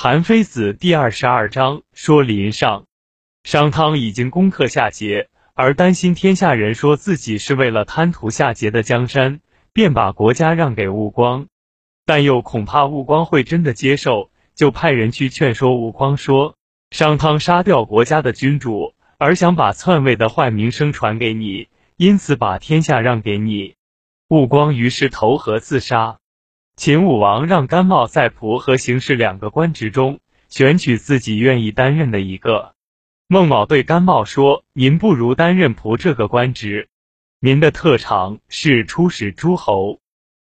韩非子第二十二章说临上，商汤已经攻克夏桀，而担心天下人说自己是为了贪图夏桀的江山，便把国家让给吴光，但又恐怕吴光会真的接受，就派人去劝说吴光说：商汤杀掉国家的君主，而想把篡位的坏名声传给你，因此把天下让给你。吴光于是投河自杀。秦武王让甘茂在仆和行事两个官职中选取自己愿意担任的一个。孟卯对甘茂说：“您不如担任仆这个官职，您的特长是出使诸侯。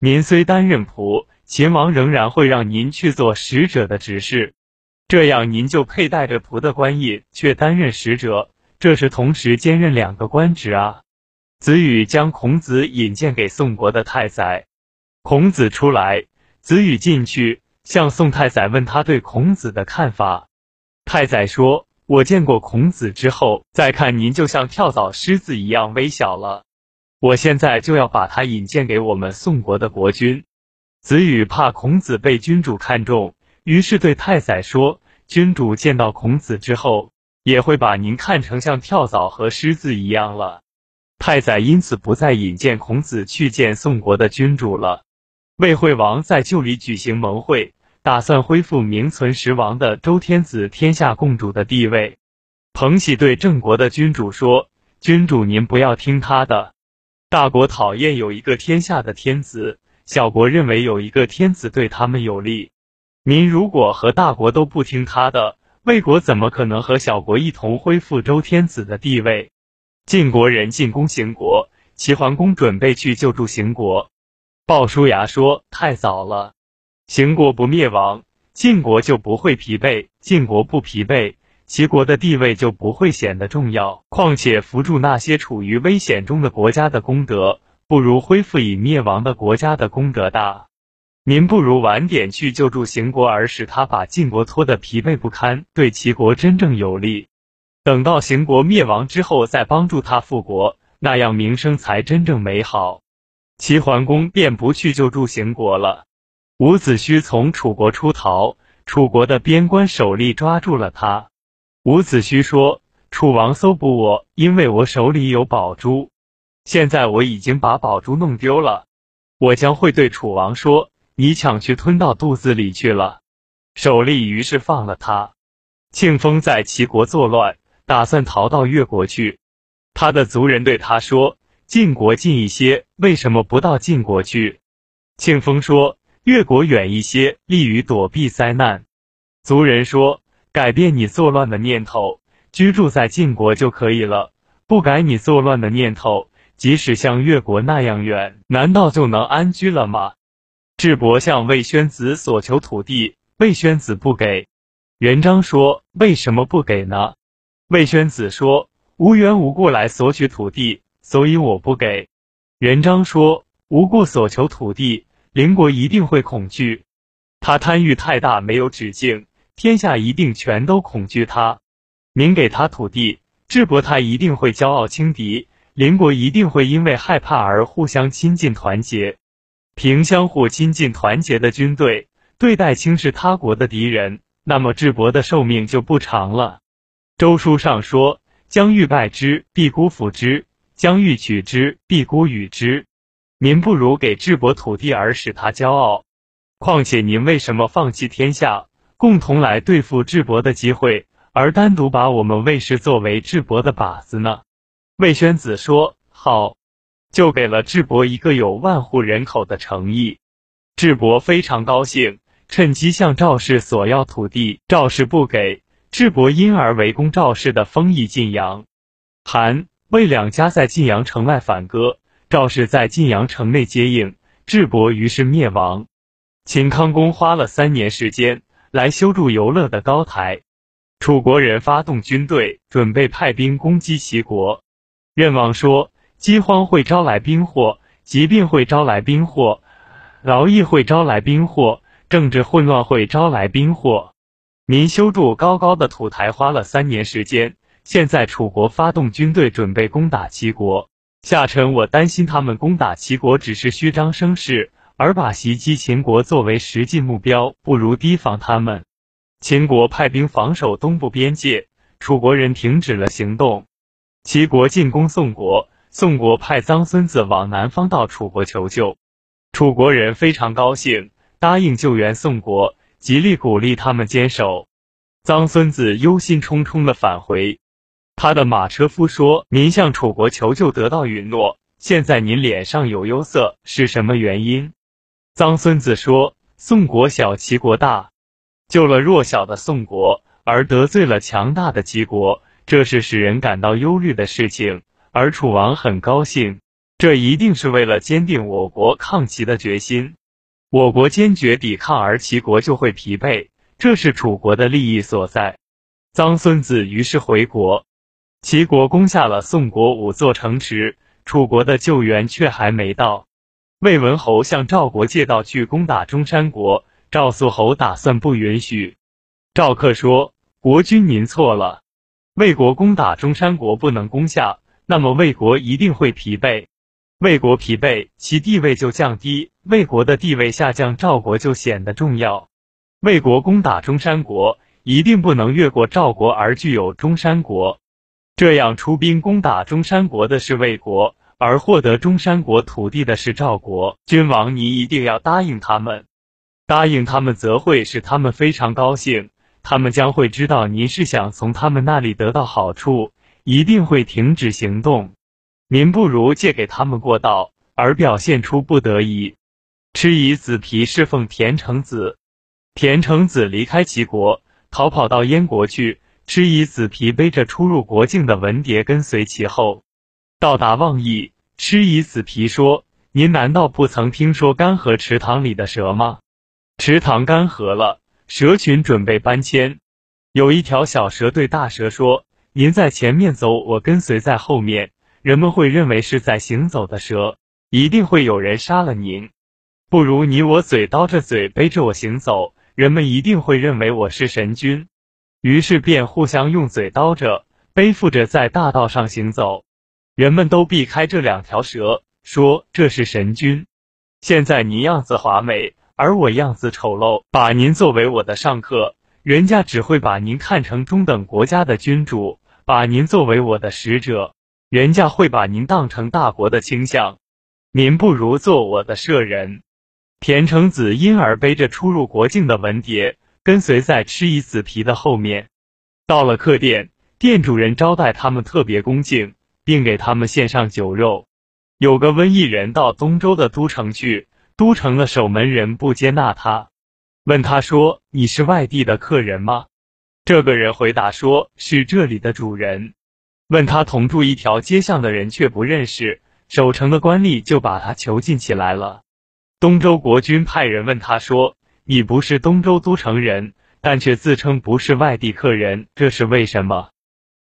您虽担任仆，秦王仍然会让您去做使者的职事，这样您就佩戴着仆的官印，却担任使者，这是同时兼任两个官职啊。”子羽将孔子引荐给宋国的太宰。孔子出来，子羽进去，向宋太宰问他对孔子的看法。太宰说：“我见过孔子之后，再看您就像跳蚤狮子一样微小了。我现在就要把他引荐给我们宋国的国君。”子羽怕孔子被君主看重，于是对太宰说：“君主见到孔子之后，也会把您看成像跳蚤和狮子一样了。”太宰因此不再引荐孔子去见宋国的君主了。魏惠王在旧里举行盟会，打算恢复名存实亡的周天子天下共主的地位。彭喜对郑国的君主说：“君主您不要听他的。大国讨厌有一个天下的天子，小国认为有一个天子对他们有利。您如果和大国都不听他的，魏国怎么可能和小国一同恢复周天子的地位？”晋国人进攻邢国，齐桓公准备去救助邢国。鲍叔牙说：“太早了，秦国不灭亡，晋国就不会疲惫；晋国不疲惫，齐国的地位就不会显得重要。况且扶助那些处于危险中的国家的功德，不如恢复已灭亡的国家的功德大。您不如晚点去救助秦国，而使他把晋国拖得疲惫不堪，对齐国真正有利。等到秦国灭亡之后，再帮助他复国，那样名声才真正美好。”齐桓公便不去救助邢国了。伍子胥从楚国出逃，楚国的边关守吏抓住了他。伍子胥说：“楚王搜捕我，因为我手里有宝珠。现在我已经把宝珠弄丢了，我将会对楚王说：‘你抢去吞到肚子里去了。’”守吏于是放了他。庆封在齐国作乱，打算逃到越国去。他的族人对他说。晋国近一些，为什么不到晋国去？庆丰说：“越国远一些，利于躲避灾难。”族人说：“改变你作乱的念头，居住在晋国就可以了。不改你作乱的念头，即使像越国那样远，难道就能安居了吗？”智伯向魏宣子所求土地，魏宣子不给。元璋说：“为什么不给呢？”魏宣子说：“无缘无故来索取土地。”所以我不给。元璋说：“无故所求土地，邻国一定会恐惧。他贪欲太大，没有止境，天下一定全都恐惧他。您给他土地，智伯他一定会骄傲轻敌，邻国一定会因为害怕而互相亲近团结。凭相互亲近团结的军队对待轻视他国的敌人，那么智伯的寿命就不长了。”周书上说：“将欲败之，必孤辅之。”将欲取之，必孤与之。您不如给智伯土地而使他骄傲。况且您为什么放弃天下，共同来对付智伯的机会，而单独把我们魏氏作为智伯的靶子呢？魏宣子说：“好。”就给了智伯一个有万户人口的诚意。智伯非常高兴，趁机向赵氏索要土地。赵氏不给，智伯因而围攻赵氏的封邑晋阳。韩。魏两家在晋阳城外反戈，赵氏在晋阳城内接应，智伯于是灭亡。秦康公花了三年时间来修筑游乐的高台。楚国人发动军队，准备派兵攻击齐国。任王说：饥荒会招来兵祸，疾病会招来兵祸，劳役会招来兵祸，政治混乱会招来兵祸。民修筑高高的土台花了三年时间。现在楚国发动军队准备攻打齐国，下臣我担心他们攻打齐国只是虚张声势，而把袭击秦国作为实际目标，不如提防他们。秦国派兵防守东部边界，楚国人停止了行动。齐国进攻宋国，宋国派臧孙子往南方到楚国求救，楚国人非常高兴，答应救援宋国，极力鼓励他们坚守。臧孙子忧心忡忡的返回，他的马车夫说：“您向楚国求救得到允诺，现在您脸上有忧色，是什么原因？”脏孙子说：“宋国小，齐国大。”救了弱小的宋国，而得罪了强大的齐国，这是使人感到忧虑的事情。而楚王很高兴，这一定是为了坚定我国抗齐的决心。我国坚决抵抗，而齐国就会疲惫，这是楚国的利益所在。臧孙子于是回国，齐国攻下了宋国五座城池，楚国的救援却还没到。魏文侯向赵国借道去攻打中山国。赵肃侯打算不允许。赵克说：“国君您错了，魏国攻打中山国不能攻下，那么魏国一定会疲惫。魏国疲惫，其地位就降低；魏国的地位下降，赵国就显得重要。魏国攻打中山国，一定不能越过赵国而具有中山国。这样出兵攻打中山国的是魏国，而获得中山国土地的是赵国。君王，你一定要答应他们。”答应他们，则会使他们非常高兴。他们将会知道您是想从他们那里得到好处，一定会停止行动。您不如借给他们过道，而表现出不得已。吃夷子皮侍奉田成子，田成子离开齐国，逃跑到燕国去。蚩夷子皮背着出入国境的文牒，跟随其后。到达望邑，蚩夷子皮说：“您难道不曾听说干涸池塘里的蛇吗？”池塘干涸了，蛇群准备搬迁。有一条小蛇对大蛇说：“您在前面走，我跟随在后面。人们会认为是在行走的蛇，一定会有人杀了您。不如你我嘴刀着嘴背着我行走，人们一定会认为我是神君。”于是便互相用嘴叨着、背负着在大道上行走。人们都避开这两条蛇，说：“这是神君。”现在你样子华美。而我样子丑陋，把您作为我的上客，人家只会把您看成中等国家的君主；把您作为我的使者，人家会把您当成大国的倾向。您不如做我的舍人。田成子因而背着出入国境的文牒，跟随在吃一子皮的后面。到了客店，店主人招待他们特别恭敬，并给他们献上酒肉。有个瘟疫人到东周的都城去。都城的守门人不接纳他，问他说：“你是外地的客人吗？”这个人回答说：“是这里的主人。”问他同住一条街巷的人却不认识，守城的官吏就把他囚禁起来了。东周国君派人问他说：“你不是东周都城人，但却自称不是外地客人，这是为什么？”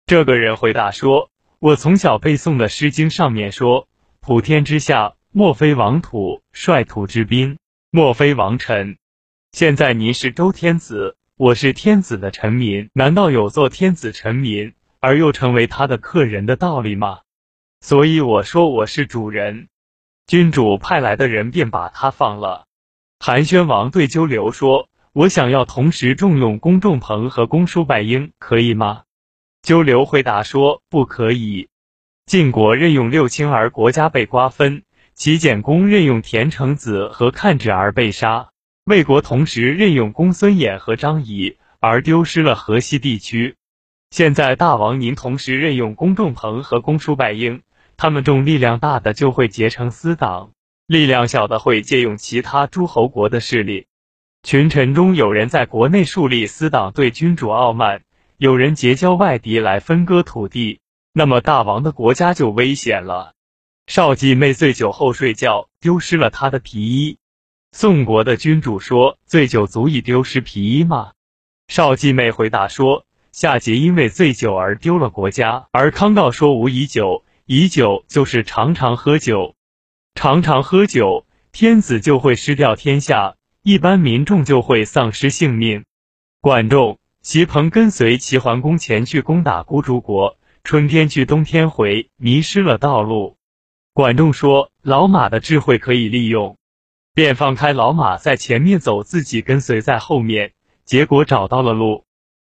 这个人回答说：“我从小背诵的《诗经》上面说，普天之下。”莫非王土，率土之滨；莫非王臣。现在您是周天子，我是天子的臣民，难道有做天子臣民而又成为他的客人的道理吗？所以我说我是主人。君主派来的人便把他放了。韩宣王对鸠留说：“我想要同时重用公仲朋和公叔拜婴，可以吗？”鸠留回答说：“不可以。晋国任用六卿而国家被瓜分。”齐简公任用田成子和看止而被杀，魏国同时任用公孙衍和张仪而丢失了河西地区。现在大王您同时任用公仲鹏和公叔拜婴，他们中力量大的就会结成私党，力量小的会借用其他诸侯国的势力。群臣中有人在国内树立私党，对君主傲慢；有人结交外敌来分割土地，那么大王的国家就危险了。少季妹醉酒后睡觉，丢失了他的皮衣。宋国的君主说：“醉酒足以丢失皮衣吗？”少季妹回答说：“夏桀因为醉酒而丢了国家，而康诰说无以酒，以酒就是常常喝酒，常常喝酒，天子就会失掉天下，一般民众就会丧失性命。”管仲、齐彭跟随齐桓公前去攻打孤竹国，春天去，冬天回，迷失了道路。管仲说：“老马的智慧可以利用，便放开老马在前面走，自己跟随在后面。结果找到了路，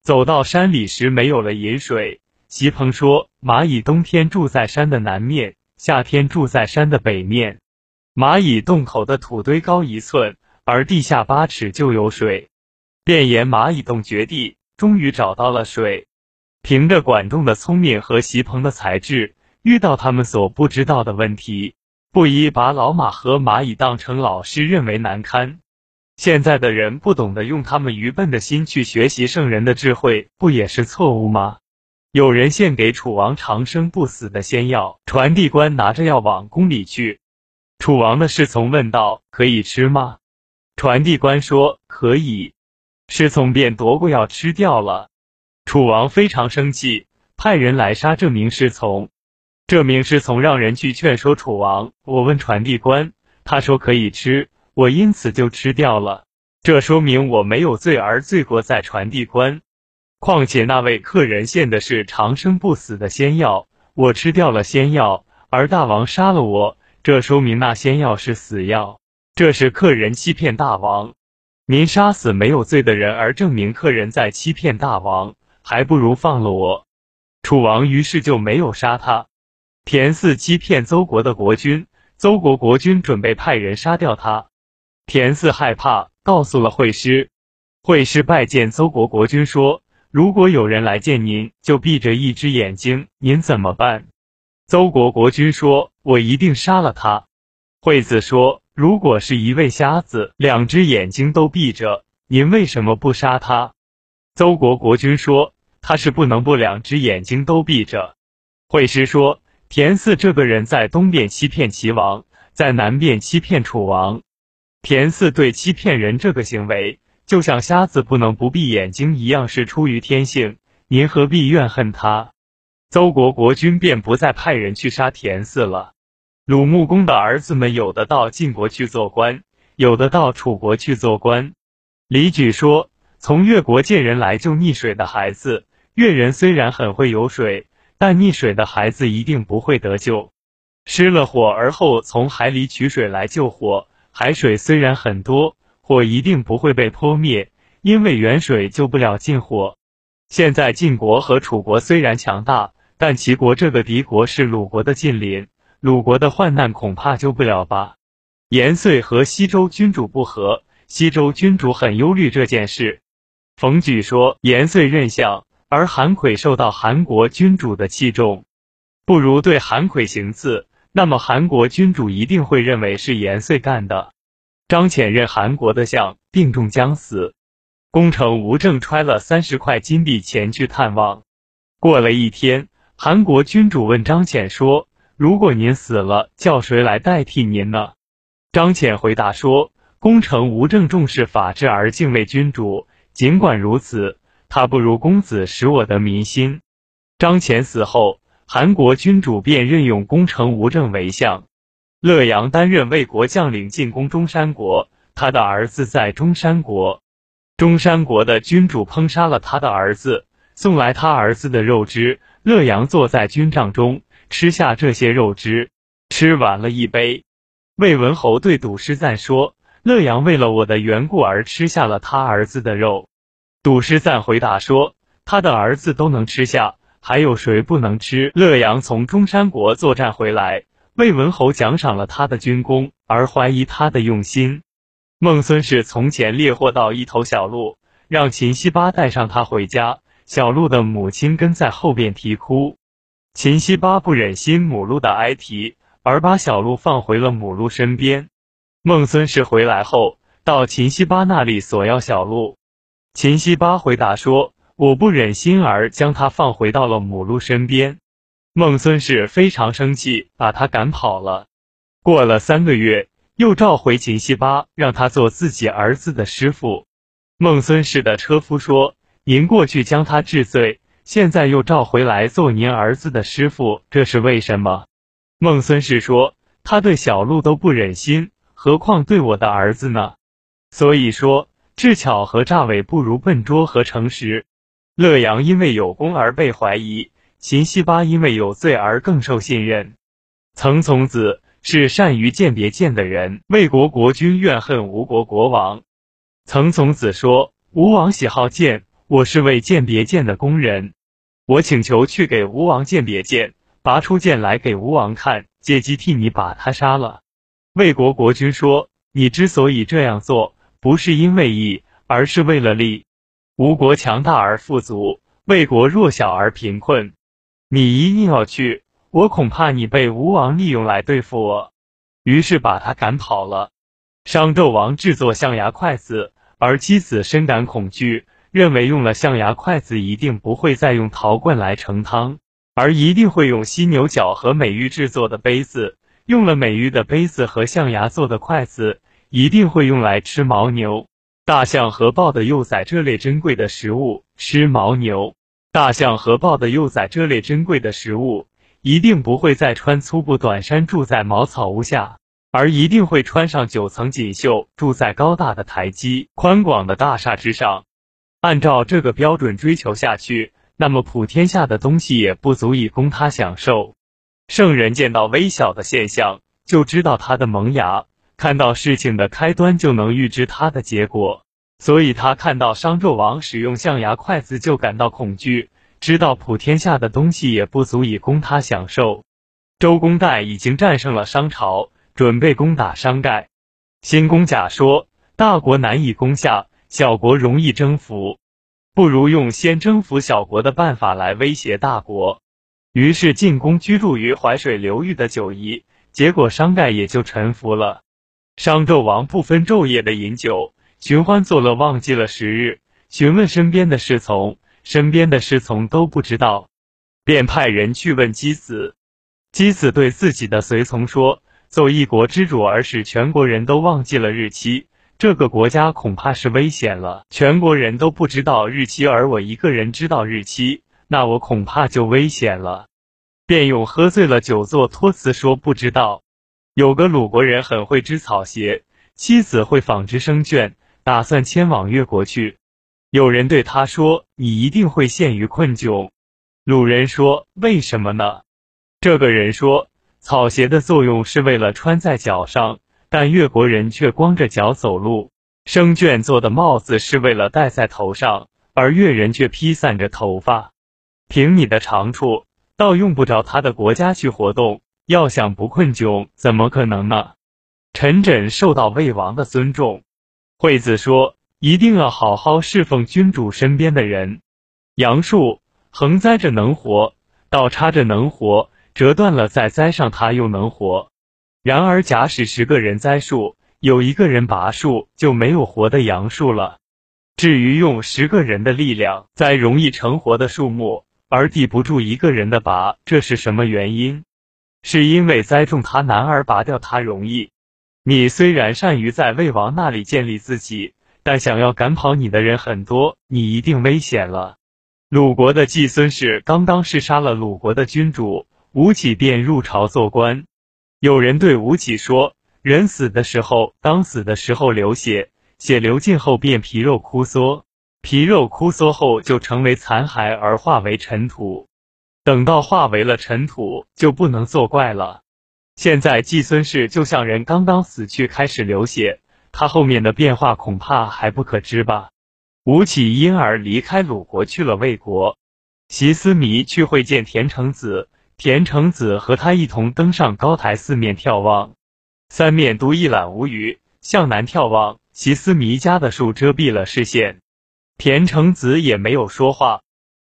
走到山里时没有了饮水。席鹏说：“蚂蚁冬天住在山的南面，夏天住在山的北面。蚂蚁洞口的土堆高一寸，而地下八尺就有水。便沿蚂蚁洞掘地，终于找到了水。凭着管仲的聪明和席鹏的才智，遇到他们所不知道的问题，不宜把老马和蚂蚁当成老师，认为难堪。现在的人不懂得用他们愚笨的心去学习圣人的智慧，不也是错误吗？”有人献给楚王长生不死的仙药，传递官拿着药往宫里去。楚王的侍从问道：“可以吃吗？”传递官说：“可以。”侍从便夺过药吃掉了。楚王非常生气，派人来杀这名侍从。这名侍从让人去劝说楚王：“我问传递官，他说可以吃，我因此就吃掉了。这说明我没有罪，而罪过在传递官。”况且那位客人献的是长生不死的仙药，我吃掉了仙药，而大王杀了我，这说明那仙药是死药，这是客人欺骗大王。您杀死没有罪的人，而证明客人在欺骗大王，还不如放了我。楚王于是就没有杀他。田四欺骗邹国的国君，邹国国君准备派人杀掉他。田四害怕，告诉了惠师。惠师拜见邹国国君说。如果有人来见您，就闭着一只眼睛，您怎么办？邹国国君说：“我一定杀了他。”惠子说：“如果是一位瞎子，两只眼睛都闭着，您为什么不杀他？”邹国国君说：“他是不能不两只眼睛都闭着。”惠师说：“田四这个人在东边欺骗齐王，在南边欺骗楚王。田四对欺骗人这个行为。”就像瞎子不能不闭眼睛一样，是出于天性。您何必怨恨他？邹国国君便不再派人去杀田四了。鲁穆公的儿子们，有的到晋国去做官，有的到楚国去做官。李举说：“从越国借人来救溺水的孩子，越人虽然很会游水，但溺水的孩子一定不会得救。失了火而后从海里取水来救火，海水虽然很多。”火一定不会被扑灭，因为远水救不了近火。现在晋国和楚国虽然强大，但齐国这个敌国是鲁国的近邻，鲁国的患难恐怕救不了吧？延绥和西周君主不和，西周君主很忧虑这件事。冯举说：“延绥任相，而韩悫受到韩国君主的器重，不如对韩悫行刺，那么韩国君主一定会认为是延绥干的。”张潜任韩国的相，病重将死。功臣吴正揣了三十块金币前去探望。过了一天，韩国君主问张潜说：“如果您死了，叫谁来代替您呢？”张潜回答说：“功臣吴正重视法治而敬畏君主，尽管如此，他不如公子使我得民心。”张潜死后，韩国君主便任用功臣吴正为相。乐阳担任魏国将领，进攻中山国。他的儿子在中山国，中山国的君主烹杀了他的儿子，送来他儿子的肉汁。乐阳坐在军帐中，吃下这些肉汁，吃完了一杯。魏文侯对赌师赞说：“乐阳为了我的缘故而吃下了他儿子的肉。”赌师赞回答说：“他的儿子都能吃下，还有谁不能吃？”乐阳从中山国作战回来。魏文侯奖赏了他的军功，而怀疑他的用心。孟孙氏从前猎获到一头小鹿，让秦西巴带上它回家。小鹿的母亲跟在后边啼哭，秦西巴不忍心母鹿的哀啼，而把小鹿放回了母鹿身边。孟孙氏回来后，到秦西巴那里索要小鹿。秦西巴回答说：“我不忍心，而将它放回到了母鹿身边。”孟孙氏非常生气，把他赶跑了。过了三个月，又召回秦西巴，让他做自己儿子的师傅。孟孙氏的车夫说：“您过去将他治罪，现在又召回来做您儿子的师傅，这是为什么？”孟孙氏说：“他对小鹿都不忍心，何况对我的儿子呢？所以说，智巧和诈伪不如笨拙和诚实。乐阳因为有功而被怀疑。”秦西巴因为有罪而更受信任。曾从子是善于鉴别剑的人。魏国国君怨恨吴国国王。曾从子说：“吴王喜好剑，我是为鉴别剑的工人，我请求去给吴王鉴别剑，拔出剑来给吴王看，借机替你把他杀了。”魏国国君说：“你之所以这样做，不是因为义，而是为了利。吴国强大而富足，魏国弱小而贫困。你一定要去，我恐怕你被吴王利用来对付我。”于是把他赶跑了。商纣王制作象牙筷子，而妻子深感恐惧，认为用了象牙筷子一定不会再用陶罐来盛汤，而一定会用犀牛角和美玉制作的杯子。用了美玉的杯子和象牙做的筷子，一定会用来吃牦牛、大象和豹的幼崽这类珍贵的食物。吃牦牛、大象和豹的幼崽这类珍贵的食物，一定不会再穿粗布短衫住在茅草屋下，而一定会穿上九层锦绣，住在高大的台基、宽广的大厦之上。按照这个标准追求下去，那么普天下的东西也不足以供他享受。圣人见到微小的现象，就知道它的萌芽；看到事情的开端，就能预知它的结果。所以他看到商纣王使用象牙筷子，就感到恐惧，知道普天下的东西也不足以供他享受。周公旦已经战胜了商朝，准备攻打商盖。新公甲说：“大国难以攻下，小国容易征服，不如用先征服小国的办法来威胁大国。”于是进攻居住于淮水流域的九夷，结果商盖也就臣服了。商纣王不分昼夜的饮酒，寻欢作乐，忘记了时日。询问身边的侍从，身边的侍从都不知道，便派人去问姬子。姬子对自己的随从说：“奏一国之主而使全国人都忘记了日期，这个国家恐怕是危险了。全国人都不知道日期，而我一个人知道日期。”那我恐怕就危险了，便用喝醉了酒做托辞说不知道。有个鲁国人很会织草鞋，妻子会纺织生绢，打算迁往越国去。有人对他说：“你一定会陷于困窘。”鲁人说：“为什么呢？”这个人说：“草鞋的作用是为了穿在脚上，但越国人却光着脚走路；生绢做的帽子是为了戴在头上，而越人却披散着头发。”凭你的长处，倒用不着他的国家去活动。要想不困窘，怎么可能呢？陈轸受到魏王的尊重。惠子说：“一定要好好侍奉君主身边的人。杨树横栽着能活，倒插着能活，折断了再栽上它又能活。然而假使十个人栽树，有一个人拔树，就没有活的杨树了。至于用十个人的力量栽容易成活的树木。”而抵不住一个人的拔，这是什么原因？是因为栽种它难，而拔掉它容易。你虽然善于在魏王那里建立自己，但想要赶跑你的人很多，你一定危险了。鲁国的季孙氏刚刚弑杀了鲁国的君主，吴起便入朝做官。有人对吴起说：“人死的时候，当死的时候流血，血流尽后便皮肉枯缩。”皮肉枯缩后就成为残骸而化为尘土，等到化为了尘土就不能作怪了。现在季孙氏就像人刚刚死去开始流血，他后面的变化恐怕还不可知吧。吴起因而离开鲁国去了魏国，席思弥去会见田成子，田成子和他一同登上高台四面眺望，三面都一览无余。向南眺望，席思弥家的树遮蔽了视线。田成子也没有说话。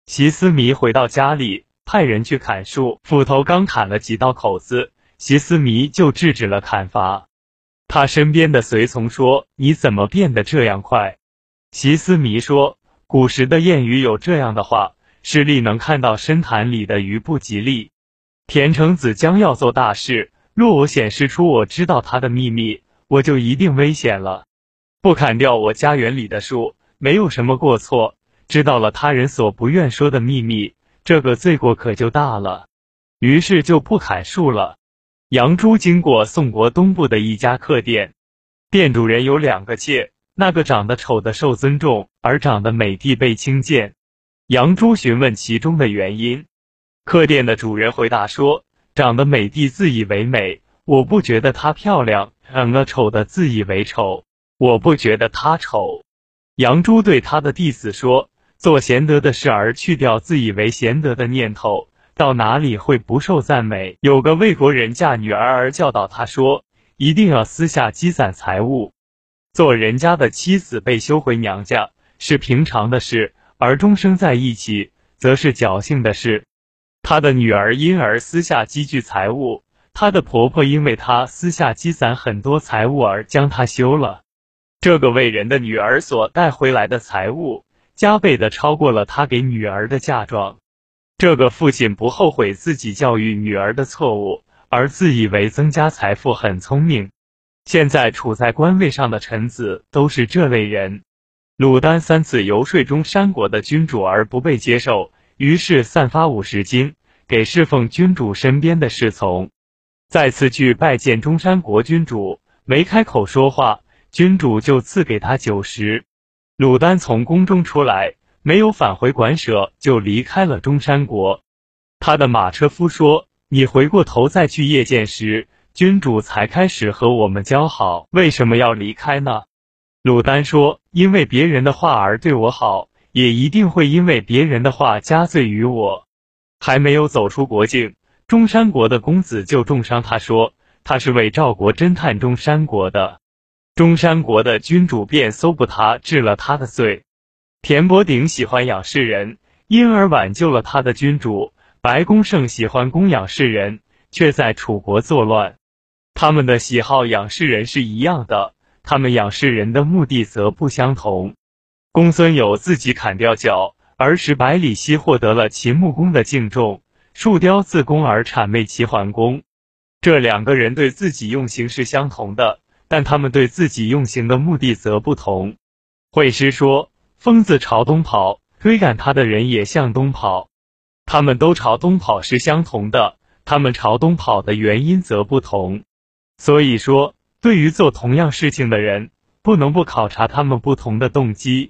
席思弥回到家里，派人去砍树，斧头刚砍了几道口子，席思弥就制止了砍伐。他身边的随从说：“你怎么变得这样快？”席思弥说：“古时的谚语有这样的话：视力能看到深潭里的鱼不吉利。田成子将要做大事，若我显示出我知道他的秘密，我就一定危险了。不砍掉我家园里的树。”没有什么过错，知道了他人所不愿说的秘密，这个罪过可就大了。于是就不砍树了。杨朱经过宋国东部的一家客店，店主人有两个妾，那个长得丑的受尊重，而长得美的被轻贱。杨朱询问其中的原因，客店的主人回答说：“长得美的自以为美，我不觉得她漂亮；长得丑的自以为丑，我不觉得她丑。”杨朱对他的弟子说：“做贤德的事而去掉自以为贤德的念头，到哪里会不受赞美？”有个魏国人嫁女儿而教导他说：“一定要私下积攒财物，做人家的妻子被休回娘家是平常的事，而终生在一起则是侥幸的事。”他的女儿因而私下积聚财物，她的婆婆因为她私下积攒很多财物而将她休了。这个伟人的女儿所带回来的财物，加倍的超过了他给女儿的嫁妆。这个父亲不后悔自己教育女儿的错误，而自以为增加财富很聪明。现在处在官位上的臣子都是这类人。鲁丹三次游说中山国的君主而不被接受，于是散发五十金给侍奉君主身边的侍从。再次去拜见中山国君主，没开口说话。君主就赐给他酒食。鲁丹从宫中出来，没有返回馆舍，就离开了中山国。他的马车夫说：“你回过头再去谒见时，君主才开始和我们交好，为什么要离开呢？”鲁丹说：“因为别人的话而对我好，也一定会因为别人的话加罪于我。”还没有走出国境，中山国的公子就重伤他，说他是为赵国侦探中山国的。中山国的君主便搜捕他，治了他的罪。田伯鼎喜欢养士人，因而挽救了他的君主。白公胜喜欢供养士人，却在楚国作乱。他们的喜好养士人是一样的，他们养士人的目的则不相同。公孙有自己砍掉脚，而使百里奚获得了秦穆公的敬重；树雕自宫而谄媚齐桓公。这两个人对自己用刑是相同的。但他们对自己用刑的目的则不同。惠施说：“疯子朝东跑，追赶他的人也向东跑。他们都朝东跑是相同的，他们朝东跑的原因则不同。所以说，对于做同样事情的人，不能不考察他们不同的动机。”